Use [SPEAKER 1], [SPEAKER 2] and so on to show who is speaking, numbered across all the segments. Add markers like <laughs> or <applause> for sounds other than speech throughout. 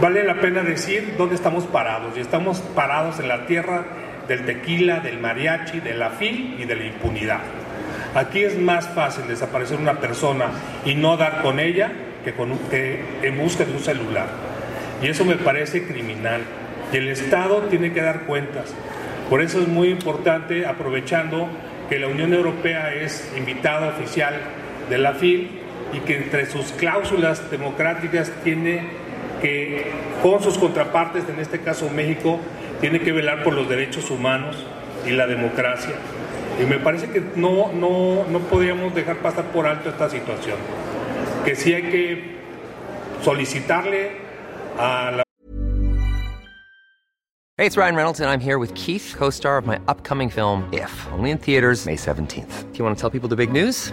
[SPEAKER 1] Vale la pena decir dónde estamos parados. Y estamos parados en la tierra del tequila, del mariachi, de la fil y de la impunidad. Aquí es más fácil desaparecer una persona y no dar con ella que, que en busca de un celular. Y eso me parece criminal. Y el Estado tiene que dar cuentas. Por eso es muy importante, aprovechando que la Unión Europea es invitada oficial de la FIL y que entre sus cláusulas democráticas tiene que, con sus contrapartes, en este caso México, tiene que velar por los derechos humanos y la democracia. Y me parece que no, no, no podríamos dejar pasar por alto esta situación. Que sí hay que solicitarle a la
[SPEAKER 2] Hey, it's Ryan Reynolds and I'm here with Keith, co-star of my upcoming film If, only in theaters May 17th. Do you want to tell people the big news?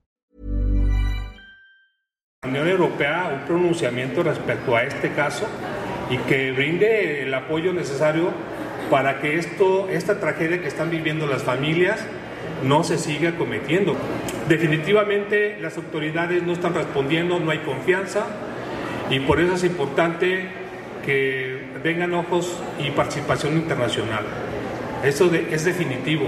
[SPEAKER 1] Unión Europea un pronunciamiento respecto a este caso y que brinde el apoyo necesario para que esto, esta tragedia que están viviendo las familias no se siga cometiendo. Definitivamente las autoridades no están respondiendo, no hay confianza y por eso es importante que vengan ojos y participación internacional. Eso es definitivo.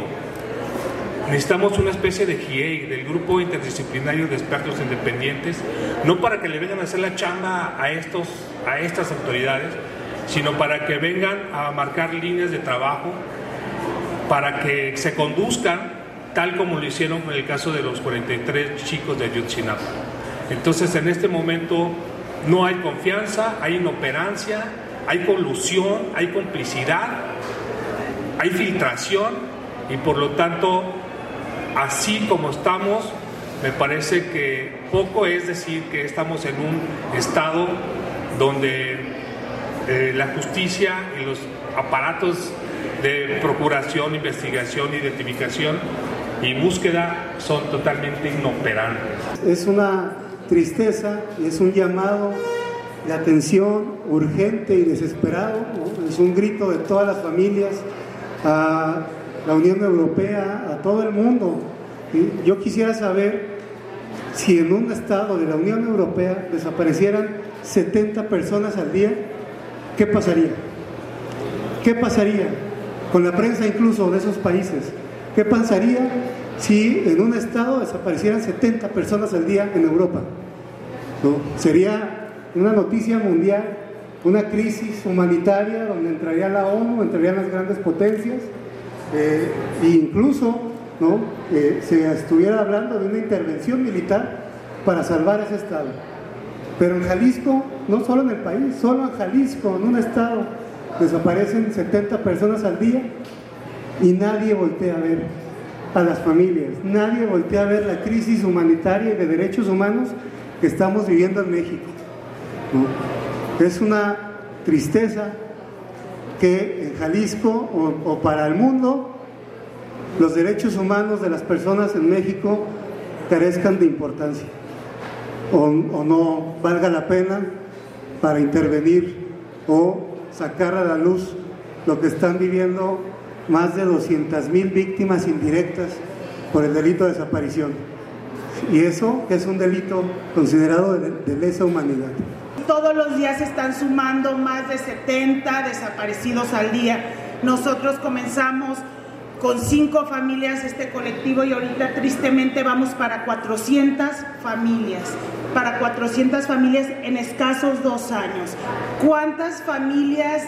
[SPEAKER 1] Necesitamos una especie de GIEI, del Grupo Interdisciplinario de Expertos Independientes, no para que le vengan a hacer la chamba a, estos, a estas autoridades, sino para que vengan a marcar líneas de trabajo, para que se conduzcan tal como lo hicieron en el caso de los 43 chicos de Ayotzinapa. Entonces, en este momento no hay confianza, hay inoperancia, hay colusión, hay complicidad, hay filtración y por lo tanto, así como estamos, me parece que poco es decir que estamos en un estado donde eh, la justicia y los aparatos de procuración, investigación, identificación y búsqueda son totalmente inoperantes.
[SPEAKER 3] Es una tristeza y es un llamado de atención urgente y desesperado. Es un grito de todas las familias a la Unión Europea, a todo el mundo. Yo quisiera saber si en un estado de la Unión Europea desaparecieran 70 personas al día, ¿qué pasaría? ¿Qué pasaría con la prensa incluso de esos países? ¿Qué pasaría si en un estado desaparecieran 70 personas al día en Europa? Sería una noticia mundial, una crisis humanitaria donde entraría la ONU, entrarían las grandes potencias, eh, e incluso ¿no? se estuviera hablando de una intervención militar para salvar ese estado. Pero en Jalisco, no solo en el país, solo en Jalisco, en un estado, desaparecen 70 personas al día y nadie voltea a ver a las familias, nadie voltea a ver la crisis humanitaria y de derechos humanos que estamos viviendo en México. Es una tristeza que en Jalisco o, para el mundo los derechos humanos de las personas en México carezcan de importancia o, no valga la pena para intervenir o sacar a la luz lo que están viviendo más de 200 mil víctimas indirectas por el delito de desaparición. Y eso es un delito considerado de, lesa humanidad.
[SPEAKER 4] Todos los días están sumando más de 70 desaparecidos al día. Nosotros comenzamos con cinco familias este colectivo y ahorita tristemente vamos para 400 familias, para 400 familias en escasos dos años. ¿Cuántas familias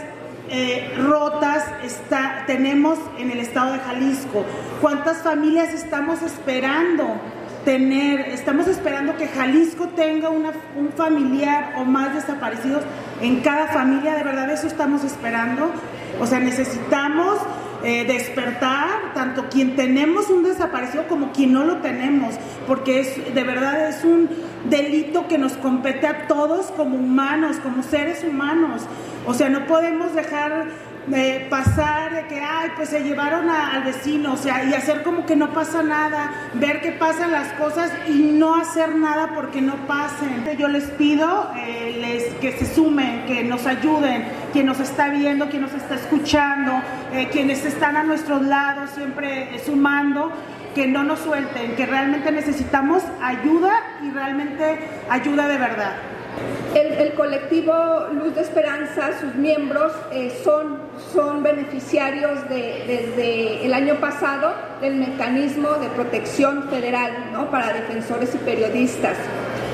[SPEAKER 4] eh, rotas está, tenemos en el estado de Jalisco? ¿Cuántas familias estamos esperando tener, estamos esperando que Jalisco tenga un familiar o más desaparecidos en cada familia? ¿De verdad eso estamos esperando? O sea, necesitamos eh, despertar tanto quien tenemos un desaparecido como quien no lo tenemos, porque es de verdad es un delito que nos compete a todos como humanos, como seres humanos. O sea, no podemos dejar de pasar de que, ay, pues se llevaron al vecino, o sea, y hacer como que no pasa nada, ver que pasan las cosas y no hacer nada porque no pasen. Yo les pido eh, les, que se sumen, que nos ayuden, quien nos está viendo, quien nos está escuchando, eh, quienes están a nuestros lados, siempre sumando, que no nos suelten, que realmente necesitamos ayuda y realmente ayuda de verdad.
[SPEAKER 5] El, colectivo Luz de Esperanza, sus miembros eh, son, son beneficiarios desde el año pasado del mecanismo de protección federal para defensores y periodistas.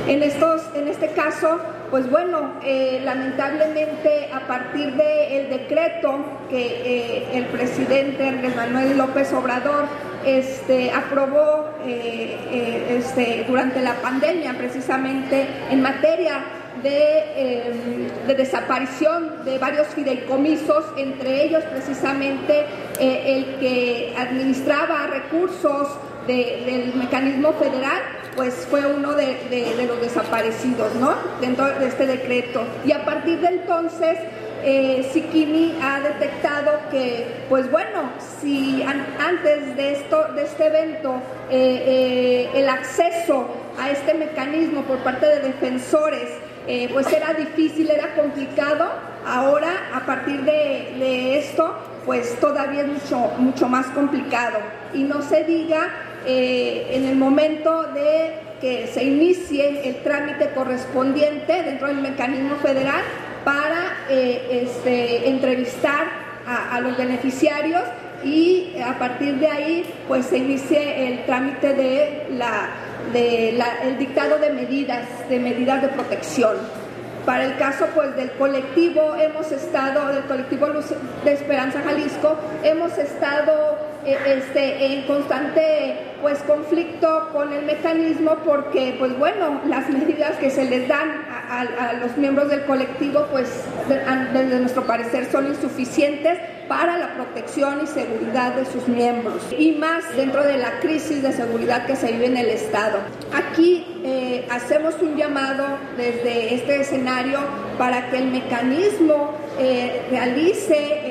[SPEAKER 5] En, estos, en este caso, pues bueno, eh, lamentablemente a partir del decreto que eh, el presidente Andrés Manuel López Obrador este, aprobó este, durante la pandemia precisamente en materia Em, de, desaparición de varios fideicomisos, entre ellos precisamente eh, el que administraba recursos del mecanismo federal, pues fue uno de, los desaparecidos, ¿no? Dentro de este decreto. Y a partir de entonces, eh, Sikini ha detectado que, pues bueno, si antes de, esto, de este evento eh, eh, el acceso a este mecanismo por parte de defensores eh, pues era difícil, era complicado. Ahora, a partir de, esto, pues todavía es mucho, mucho más complicado. Y no se diga eh, en el momento de que se inicie el trámite correspondiente dentro del mecanismo federal para eh, este, entrevistar a, los beneficiarios y a partir de ahí pues se inicie el trámite de la del dictado de medidas, de medidas de protección. Para el caso pues del colectivo hemos estado, del colectivo Luz de Esperanza Jalisco, hemos estado eh, este, en constante pues conflicto con el mecanismo porque pues bueno, las <laughs> medidas que se les dan a, los miembros del colectivo pues desde nuestro parecer son insuficientes para la protección y seguridad de sus miembros y más dentro de la crisis de seguridad que se vive en el Estado. Aquí eh, hacemos un llamado desde este escenario para que el mecanismo eh, realice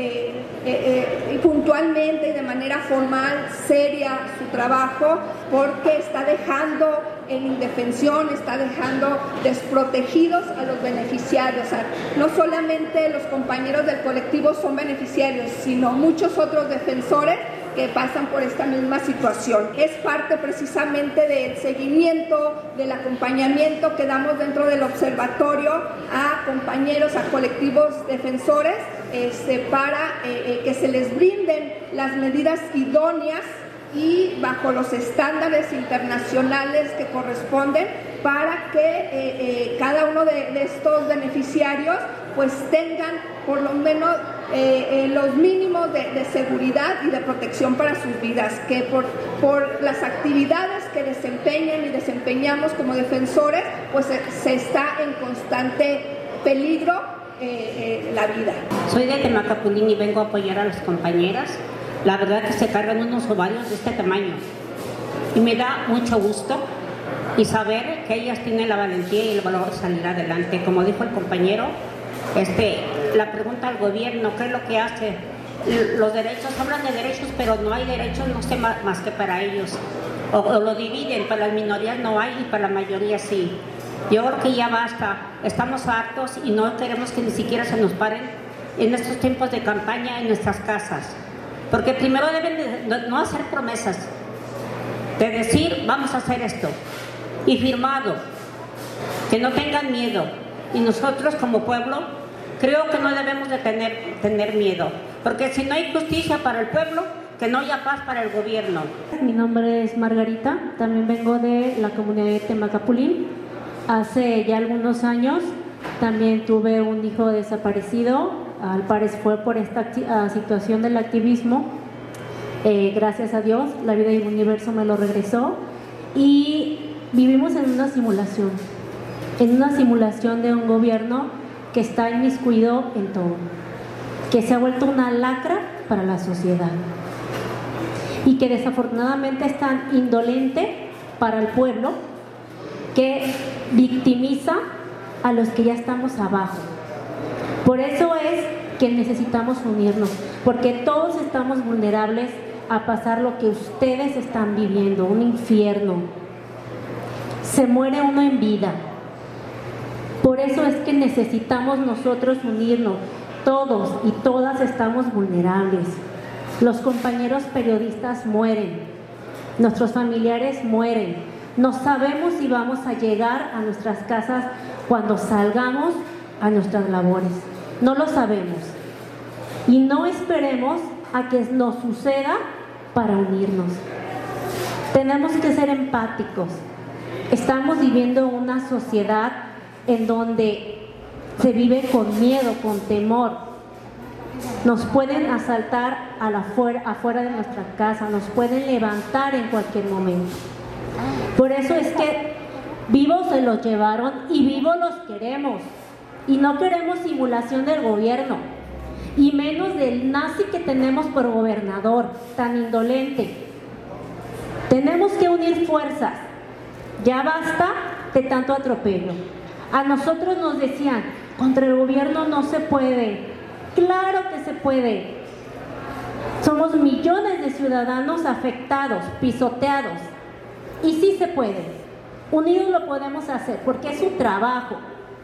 [SPEAKER 5] eh, puntualmente y de manera formal, seria su trabajo, porque está dejando en indefensión, está dejando desprotegidos a los beneficiarios. no solamente los compañeros del colectivo son beneficiarios, sino muchos otros defensores que pasan por esta misma situación. Es parte precisamente del seguimiento, del acompañamiento que damos dentro del observatorio a compañeros, a colectivos defensores, este, para eh, eh, que se les brinden las medidas idóneas y bajo los estándares internacionales que corresponden para que eh, cada uno de, estos beneficiarios pues tengan por lo menos eh, eh, los mínimos de, seguridad y de protección para sus vidas, que por, por las actividades que desempeñan y desempeñamos como defensores, pues se, está en constante peligro eh, la vida.
[SPEAKER 6] Soy de Temacapulín y vengo a apoyar a las compañeras. La verdad que se cargan unos ovarios de este tamaño. Y me da mucho gusto y saber que ellas tienen la valentía y el valor de salir adelante. Como dijo el compañero, este, la pregunta al gobierno, ¿qué es lo que hace? Los derechos, hablan de derechos, pero no hay derechos, no sé más, que para ellos. O, lo dividen, para las minorías no hay y para la mayoría sí. Yo creo que ya basta, estamos hartos y no queremos que ni siquiera se nos paren en estos tiempos de campaña en nuestras casas. Porque primero deben no hacer promesas, de decir vamos a hacer esto y firmado, que no tengan miedo. Y nosotros como pueblo creo que no debemos de tener, tener miedo, porque si no hay justicia para el pueblo, que no haya paz para el gobierno.
[SPEAKER 7] Mi nombre es Margarita, también vengo de la comunidad de Temacapulín. Hace ya algunos años también tuve un hijo desaparecido, al parecer fue por esta ah, situación del activismo. Eh, gracias a Dios, la vida y el universo me lo regresó y vivimos en una simulación, en una simulación de un gobierno que está inmiscuido en todo, que se ha vuelto una lacra para la sociedad y que desafortunadamente es tan indolente para el pueblo que victimiza a los que ya estamos abajo. Por eso es que necesitamos unirnos, porque todos estamos vulnerables a pasar lo que ustedes están viviendo, un infierno, se muere uno en vida. Por eso es que necesitamos nosotros unirnos. Todos y todas estamos vulnerables. Los compañeros periodistas mueren. Nuestros familiares mueren. No sabemos si vamos a llegar a nuestras casas cuando salgamos a nuestras labores. No lo sabemos. Y no esperemos a que nos suceda para unirnos. Tenemos que ser empáticos. Estamos viviendo una sociedad en donde se vive con miedo, con temor. Nos pueden asaltar a la afuera de nuestra casa, nos pueden levantar en cualquier momento. Por eso es que vivos se los llevaron y vivos los queremos. Y no queremos simulación del gobierno, y menos del nazi que tenemos por gobernador, tan indolente. Tenemos que unir fuerzas ya basta de tanto atropello. A nosotros nos decían, contra el gobierno no se puede. Claro que se puede. Somos millones de ciudadanos afectados, pisoteados. Y sí se puede. Unidos lo podemos hacer porque es su trabajo.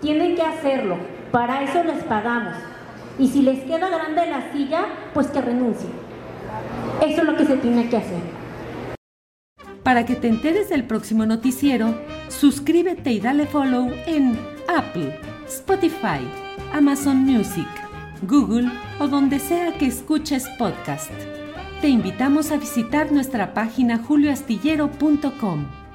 [SPEAKER 7] Tienen que hacerlo. Para eso les pagamos. Y si les queda grande la silla, pues que renuncien. Eso es lo que se tiene que hacer.
[SPEAKER 8] Para que te enteres del próximo noticiero, suscríbete y dale follow en Apple, Spotify, Amazon Music, Google o donde sea que escuches podcast. Te invitamos a visitar nuestra página julioastillero.com.